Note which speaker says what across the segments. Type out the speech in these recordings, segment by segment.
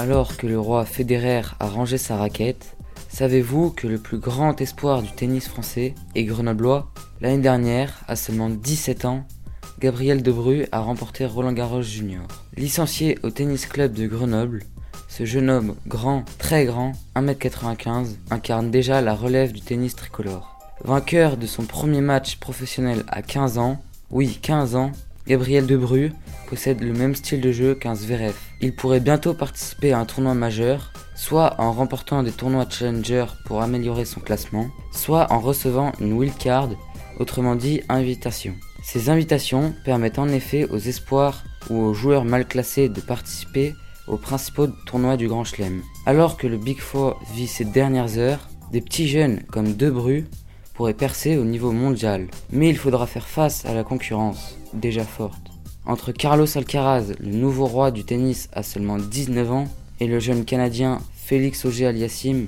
Speaker 1: Alors que le roi Federer a rangé sa raquette, savez-vous que le plus grand espoir du tennis français est grenoblois? L'année dernière, à seulement 17 ans, Gabriel Debru a remporté Roland Garros Junior. Licencié au tennis club de Grenoble, ce jeune homme grand, très grand, 1m95, incarne déjà la relève du tennis tricolore. Vainqueur de son premier match professionnel à 15 ans, oui 15 ans, Gabriel Debru possède le même style de jeu qu'un Zverev. Il pourrait bientôt participer à un tournoi majeur, soit en remportant des tournois Challenger pour améliorer son classement, soit en recevant une wildcard, autrement dit invitation. Ces invitations permettent en effet aux espoirs ou aux joueurs mal classés de participer aux principaux tournois du Grand Chelem. Alors que le Big Four vit ses dernières heures, des petits jeunes comme Debru pourraient percer au niveau mondial. Mais il faudra faire face à la concurrence, déjà forte. Entre Carlos Alcaraz, le nouveau roi du tennis à seulement 19 ans, et le jeune Canadien Félix Auger-Aliassime,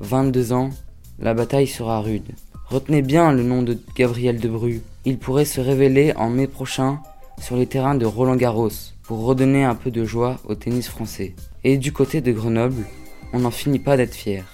Speaker 1: 22 ans, la bataille sera rude. Retenez bien le nom de Gabriel Debru. Il pourrait se révéler en mai prochain sur les terrains de Roland Garros pour redonner un peu de joie au tennis français. Et du côté de Grenoble, on n'en finit pas d'être fier.